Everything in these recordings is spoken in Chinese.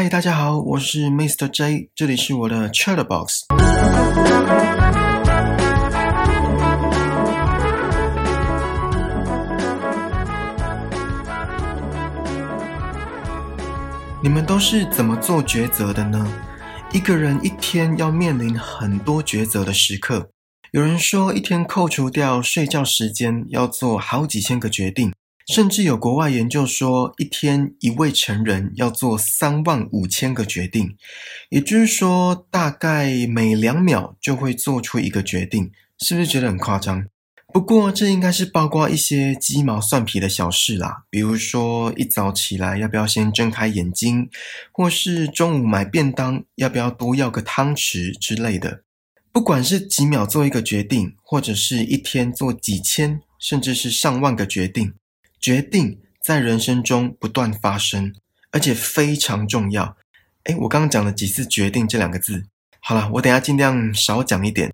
嗨，大家好，我是 Mr. J，这里是我的 Chatbox。你们都是怎么做抉择的呢？一个人一天要面临很多抉择的时刻。有人说，一天扣除掉睡觉时间，要做好几千个决定。甚至有国外研究说，一天一位成人要做三万五千个决定，也就是说，大概每两秒就会做出一个决定，是不是觉得很夸张？不过，这应该是包括一些鸡毛蒜皮的小事啦，比如说一早起来要不要先睁开眼睛，或是中午买便当要不要多要个汤匙之类的。不管是几秒做一个决定，或者是一天做几千，甚至是上万个决定。决定在人生中不断发生，而且非常重要。哎，我刚刚讲了几次“决定”这两个字。好了，我等下尽量少讲一点。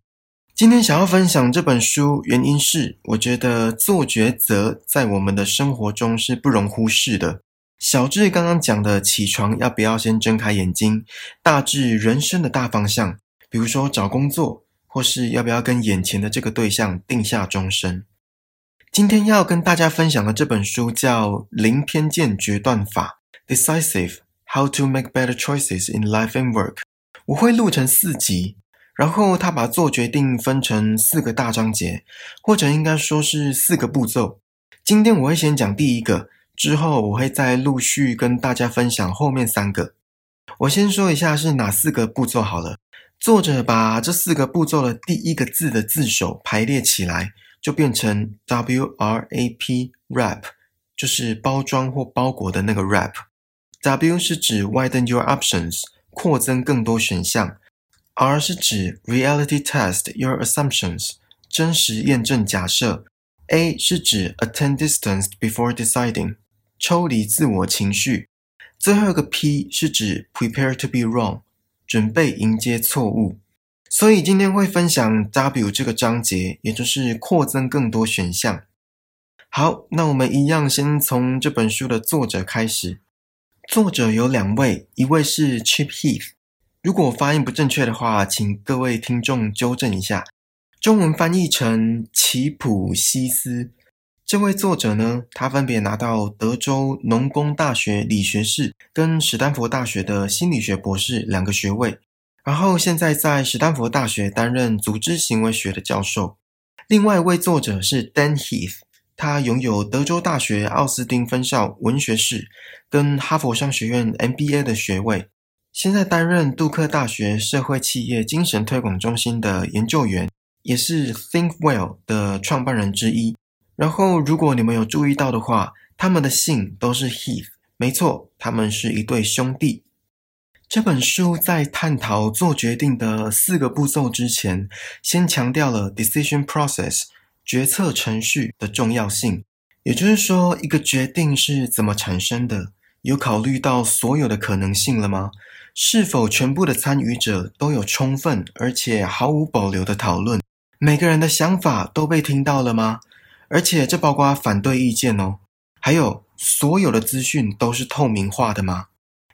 今天想要分享这本书，原因是我觉得做抉择在我们的生活中是不容忽视的。小智刚刚讲的起床要不要先睁开眼睛，大致人生的大方向，比如说找工作，或是要不要跟眼前的这个对象定下终身。今天要跟大家分享的这本书叫《零偏见决断法》（Decisive: How to Make Better Choices in Life and Work）。我会录成四集，然后他把做决定分成四个大章节，或者应该说是四个步骤。今天我会先讲第一个，之后我会再陆续跟大家分享后面三个。我先说一下是哪四个步骤好了。作者把这四个步骤的第一个字的字首排列起来。就变成 W R A P wrap，就是包装或包裹的那个 wrap。W 是指 widen your options，扩增更多选项。R 是指 reality test your assumptions，真实验证假设。A 是指 attend distance before deciding，抽离自我情绪。最后一个 P 是指 prepare to be wrong，准备迎接错误。所以今天会分享 W 这个章节，也就是扩增更多选项。好，那我们一样先从这本书的作者开始。作者有两位，一位是 Chip Heath，如果发音不正确的话，请各位听众纠正一下。中文翻译成奇普西斯。这位作者呢，他分别拿到德州农工大学理学士跟史丹佛大学的心理学博士两个学位。然后现在在史丹佛大学担任组织行为学的教授。另外一位作者是 Dan Heath，他拥有德州大学奥斯汀分校文学士跟哈佛商学院 MBA 的学位，现在担任杜克大学社会企业精神推广中心的研究员，也是 Think Well 的创办人之一。然后如果你们有注意到的话，他们的姓都是 Heath，没错，他们是一对兄弟。这本书在探讨做决定的四个步骤之前，先强调了 decision process 决策程序的重要性。也就是说，一个决定是怎么产生的？有考虑到所有的可能性了吗？是否全部的参与者都有充分而且毫无保留的讨论？每个人的想法都被听到了吗？而且这包括反对意见哦。还有，所有的资讯都是透明化的吗？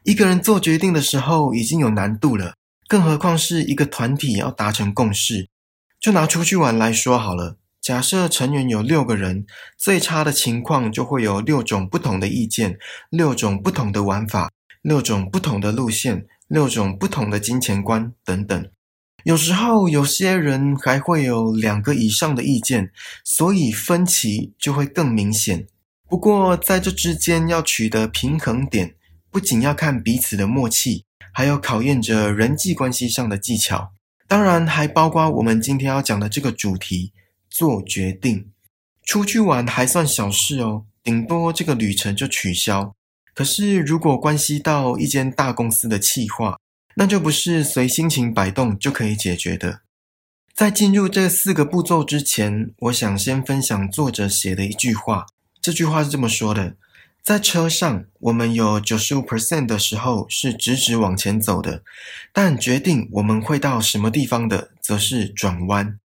一个人做决定的时候已经有难度了，更何况是一个团体要达成共识。就拿出去玩来说好了，假设成员有六个人，最差的情况就会有六种不同的意见，六种不同的玩法，六种不同的路线，六种不同的金钱观等等。有时候有些人还会有两个以上的意见，所以分歧就会更明显。不过在这之间要取得平衡点。不仅要看彼此的默契，还要考验着人际关系上的技巧。当然，还包括我们今天要讲的这个主题——做决定。出去玩还算小事哦，顶多这个旅程就取消。可是，如果关系到一间大公司的企划，那就不是随心情摆动就可以解决的。在进入这四个步骤之前，我想先分享作者写的一句话。这句话是这么说的。在车上，我们有九十五 percent 的时候是直直往前走的，但决定我们会到什么地方的，则是转弯。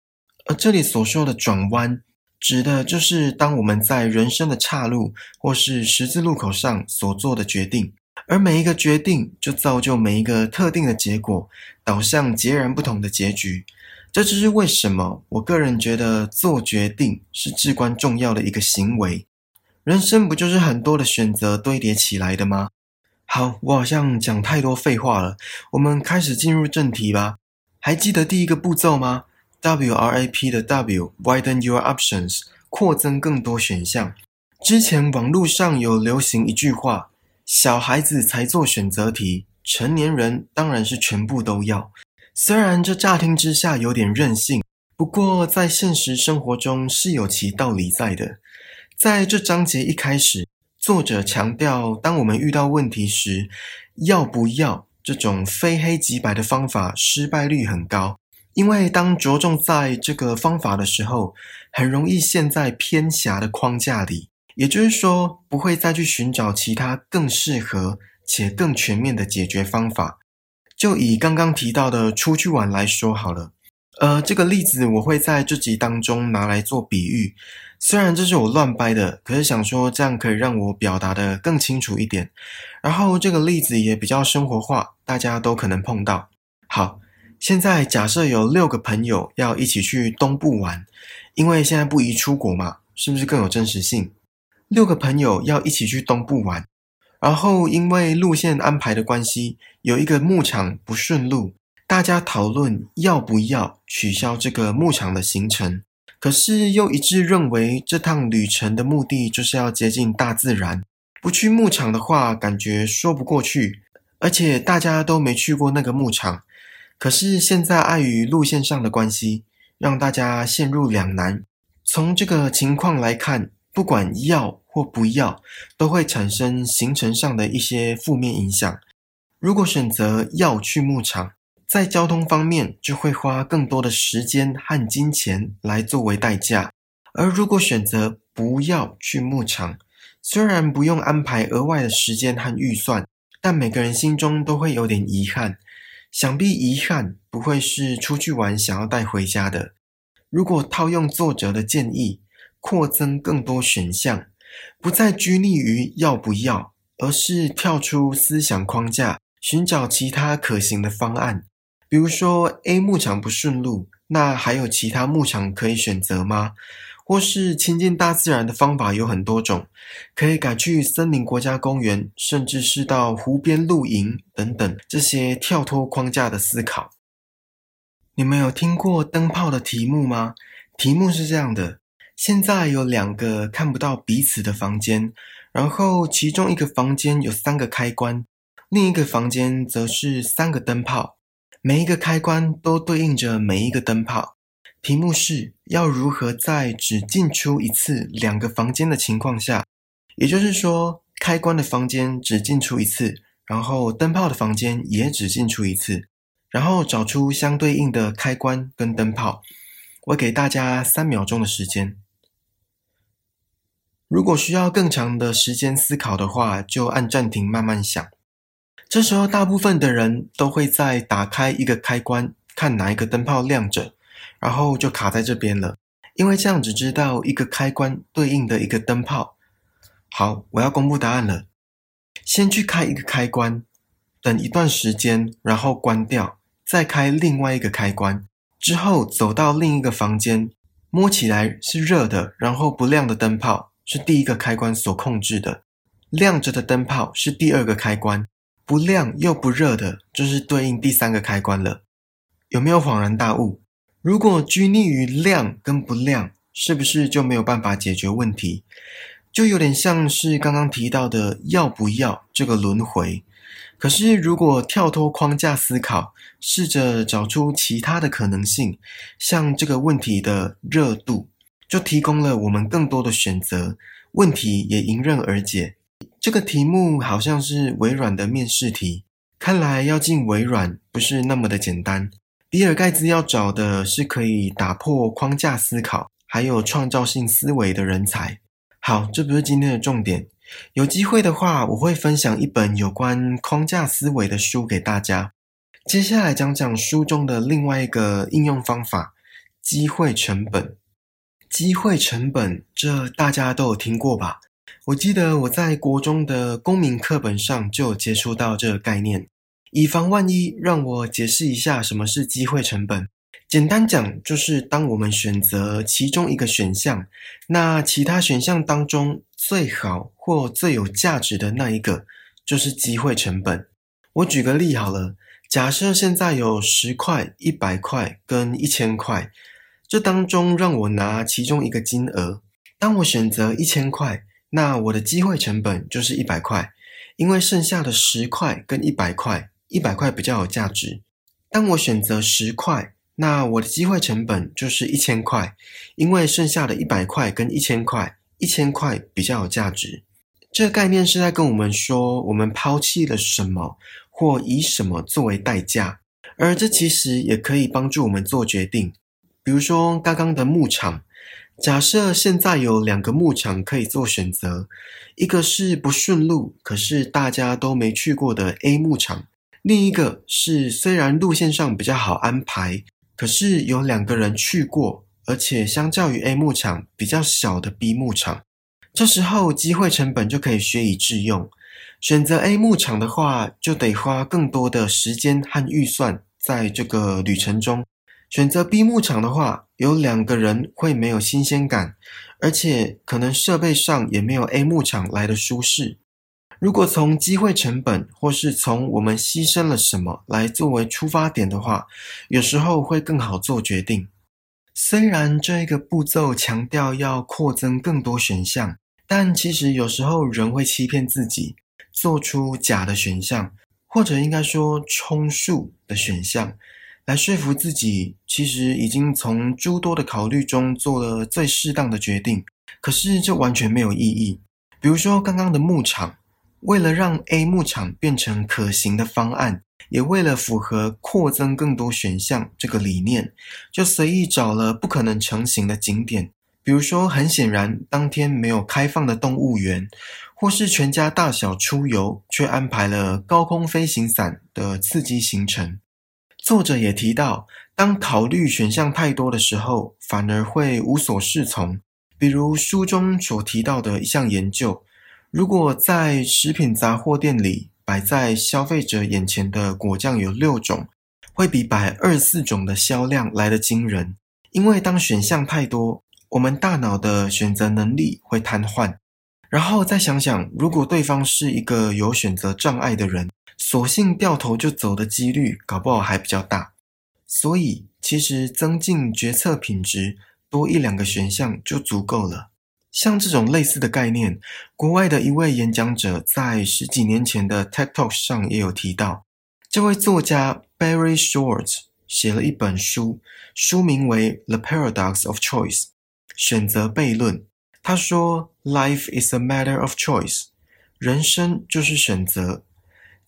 而这里所说的转弯，指的就是当我们在人生的岔路或是十字路口上所做的决定，而每一个决定就造就每一个特定的结果，导向截然不同的结局。这就是为什么我个人觉得做决定是至关重要的一个行为。人生不就是很多的选择堆叠起来的吗？好，我好像讲太多废话了，我们开始进入正题吧。还记得第一个步骤吗？WRAP 的 W，Widen your options，扩增更多选项。之前网络上有流行一句话：小孩子才做选择题，成年人当然是全部都要。虽然这乍听之下有点任性，不过在现实生活中是有其道理在的。在这章节一开始，作者强调，当我们遇到问题时，要不要这种非黑即白的方法，失败率很高。因为当着重在这个方法的时候，很容易陷在偏狭的框架里，也就是说，不会再去寻找其他更适合且更全面的解决方法。就以刚刚提到的出去玩来说好了。呃，这个例子我会在这集当中拿来做比喻，虽然这是我乱掰的，可是想说这样可以让我表达的更清楚一点。然后这个例子也比较生活化，大家都可能碰到。好，现在假设有六个朋友要一起去东部玩，因为现在不宜出国嘛，是不是更有真实性？六个朋友要一起去东部玩，然后因为路线安排的关系，有一个牧场不顺路。大家讨论要不要取消这个牧场的行程，可是又一致认为这趟旅程的目的就是要接近大自然，不去牧场的话，感觉说不过去。而且大家都没去过那个牧场，可是现在碍于路线上的关系，让大家陷入两难。从这个情况来看，不管要或不要，都会产生行程上的一些负面影响。如果选择要去牧场，在交通方面，就会花更多的时间和金钱来作为代价；而如果选择不要去牧场，虽然不用安排额外的时间和预算，但每个人心中都会有点遗憾。想必遗憾不会是出去玩想要带回家的。如果套用作者的建议，扩增更多选项，不再拘泥于要不要，而是跳出思想框架，寻找其他可行的方案。比如说 A 牧场不顺路，那还有其他牧场可以选择吗？或是亲近大自然的方法有很多种，可以改去森林国家公园，甚至是到湖边露营等等。这些跳脱框架的思考，你们有听过灯泡的题目吗？题目是这样的：现在有两个看不到彼此的房间，然后其中一个房间有三个开关，另一个房间则是三个灯泡。每一个开关都对应着每一个灯泡。题目是要如何在只进出一次两个房间的情况下，也就是说，开关的房间只进出一次，然后灯泡的房间也只进出一次，然后找出相对应的开关跟灯泡。我给大家三秒钟的时间。如果需要更长的时间思考的话，就按暂停慢慢想。这时候，大部分的人都会在打开一个开关，看哪一个灯泡亮着，然后就卡在这边了。因为这样只知道一个开关对应的一个灯泡。好，我要公布答案了。先去开一个开关，等一段时间，然后关掉，再开另外一个开关。之后走到另一个房间，摸起来是热的，然后不亮的灯泡是第一个开关所控制的，亮着的灯泡是第二个开关。不亮又不热的，就是对应第三个开关了。有没有恍然大悟？如果拘泥于亮跟不亮，是不是就没有办法解决问题？就有点像是刚刚提到的要不要这个轮回。可是如果跳脱框架思考，试着找出其他的可能性，像这个问题的热度，就提供了我们更多的选择，问题也迎刃而解。这个题目好像是微软的面试题，看来要进微软不是那么的简单。比尔盖茨要找的是可以打破框架思考，还有创造性思维的人才。好，这不是今天的重点。有机会的话，我会分享一本有关框架思维的书给大家。接下来讲讲书中的另外一个应用方法——机会成本。机会成本，这大家都有听过吧？我记得我在国中的公民课本上就接触到这个概念。以防万一，让我解释一下什么是机会成本。简单讲，就是当我们选择其中一个选项，那其他选项当中最好或最有价值的那一个，就是机会成本。我举个例好了，假设现在有十块、一百块跟一千块，这当中让我拿其中一个金额。当我选择一千块，那我的机会成本就是一百块，因为剩下的十块跟一百块。一百块比较有价值。当我选择十块，那我的机会成本就是一千块，因为剩下的一百块跟一千块，一千块比较有价值。这个概念是在跟我们说，我们抛弃了什么，或以什么作为代价。而这其实也可以帮助我们做决定。比如说刚刚的牧场，假设现在有两个牧场可以做选择，一个是不顺路，可是大家都没去过的 A 牧场。另一个是虽然路线上比较好安排，可是有两个人去过，而且相较于 A 牧场比较小的 B 牧场，这时候机会成本就可以学以致用。选择 A 牧场的话，就得花更多的时间和预算在这个旅程中；选择 B 牧场的话，有两个人会没有新鲜感，而且可能设备上也没有 A 牧场来的舒适。如果从机会成本，或是从我们牺牲了什么来作为出发点的话，有时候会更好做决定。虽然这一个步骤强调要扩增更多选项，但其实有时候人会欺骗自己，做出假的选项，或者应该说充数的选项，来说服自己，其实已经从诸多的考虑中做了最适当的决定。可是这完全没有意义。比如说刚刚的牧场。为了让 A 牧场变成可行的方案，也为了符合扩增更多选项这个理念，就随意找了不可能成型的景点，比如说很显然当天没有开放的动物园，或是全家大小出游却安排了高空飞行伞的刺激行程。作者也提到，当考虑选项太多的时候，反而会无所适从。比如书中所提到的一项研究。如果在食品杂货店里摆在消费者眼前的果酱有六种，会比摆二四种的销量来得惊人。因为当选项太多，我们大脑的选择能力会瘫痪。然后再想想，如果对方是一个有选择障碍的人，索性掉头就走的几率，搞不好还比较大。所以，其实增进决策品质，多一两个选项就足够了。像这种类似的概念，国外的一位演讲者在十几年前的 TED Talk 上也有提到。这位作家 Barry Schwartz 写了一本书，书名为《The Paradox of Choice》（选择悖论）。他说：“Life is a matter of choice，人生就是选择。”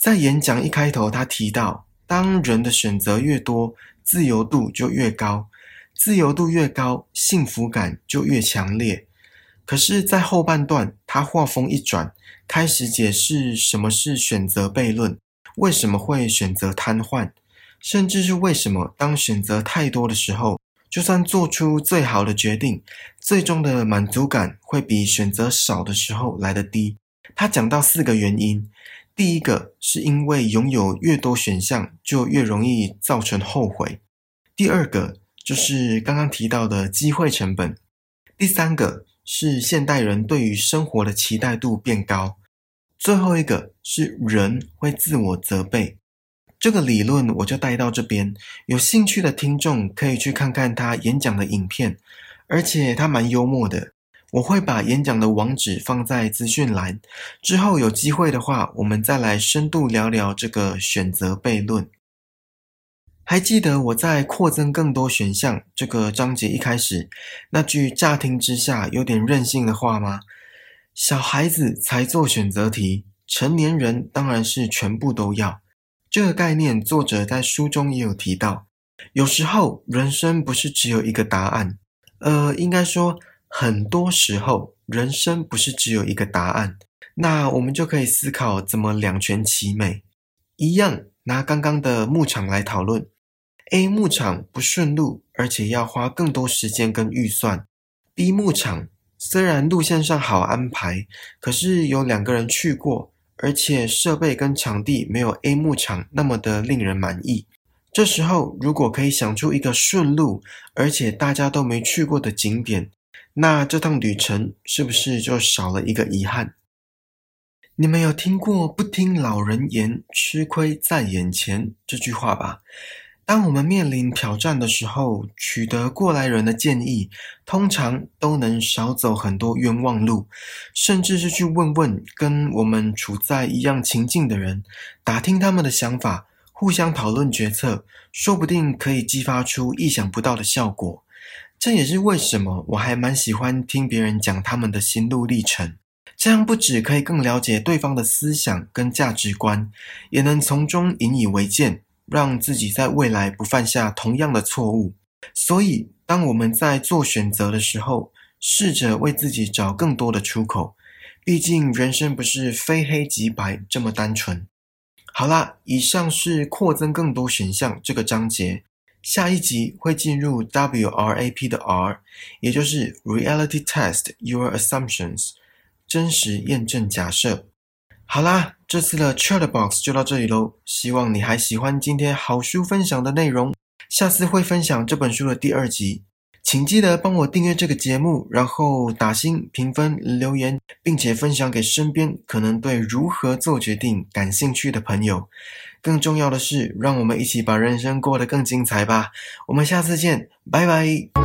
在演讲一开头，他提到，当人的选择越多，自由度就越高，自由度越高，幸福感就越强烈。可是，在后半段，他话锋一转，开始解释什么是选择悖论，为什么会选择瘫痪，甚至是为什么当选择太多的时候，就算做出最好的决定，最终的满足感会比选择少的时候来得低。他讲到四个原因：第一个是因为拥有越多选项，就越容易造成后悔；第二个就是刚刚提到的机会成本；第三个。是现代人对于生活的期待度变高。最后一个是人会自我责备，这个理论我就带到这边。有兴趣的听众可以去看看他演讲的影片，而且他蛮幽默的。我会把演讲的网址放在资讯栏，之后有机会的话，我们再来深度聊聊这个选择悖论。还记得我在扩增更多选项这个章节一开始那句乍听之下有点任性的话吗？小孩子才做选择题，成年人当然是全部都要。这个概念作者在书中也有提到。有时候人生不是只有一个答案，呃，应该说很多时候人生不是只有一个答案。那我们就可以思考怎么两全其美。一样拿刚刚的牧场来讨论。A 牧场不顺路，而且要花更多时间跟预算。B 牧场虽然路线上好安排，可是有两个人去过，而且设备跟场地没有 A 牧场那么的令人满意。这时候，如果可以想出一个顺路，而且大家都没去过的景点，那这趟旅程是不是就少了一个遗憾？你们有听过“不听老人言，吃亏在眼前”这句话吧？当我们面临挑战的时候，取得过来人的建议，通常都能少走很多冤枉路。甚至是去问问跟我们处在一样情境的人，打听他们的想法。互相讨论决策，说不定可以激发出意想不到的效果。这也是为什么我还蛮喜欢听别人讲他们的心路历程。这样不止可以更了解对方的思想跟价值观，也能从中引以为鉴，让自己在未来不犯下同样的错误。所以，当我们在做选择的时候，试着为自己找更多的出口。毕竟，人生不是非黑即白这么单纯。好啦，以上是扩增更多选项这个章节，下一集会进入 WRAP 的 R，也就是 Reality Test Your Assumptions，真实验证假设。好啦，这次的 Chatbox 就到这里喽，希望你还喜欢今天好书分享的内容，下次会分享这本书的第二集。请记得帮我订阅这个节目，然后打星、评分、留言，并且分享给身边可能对如何做决定感兴趣的朋友。更重要的是，让我们一起把人生过得更精彩吧！我们下次见，拜拜。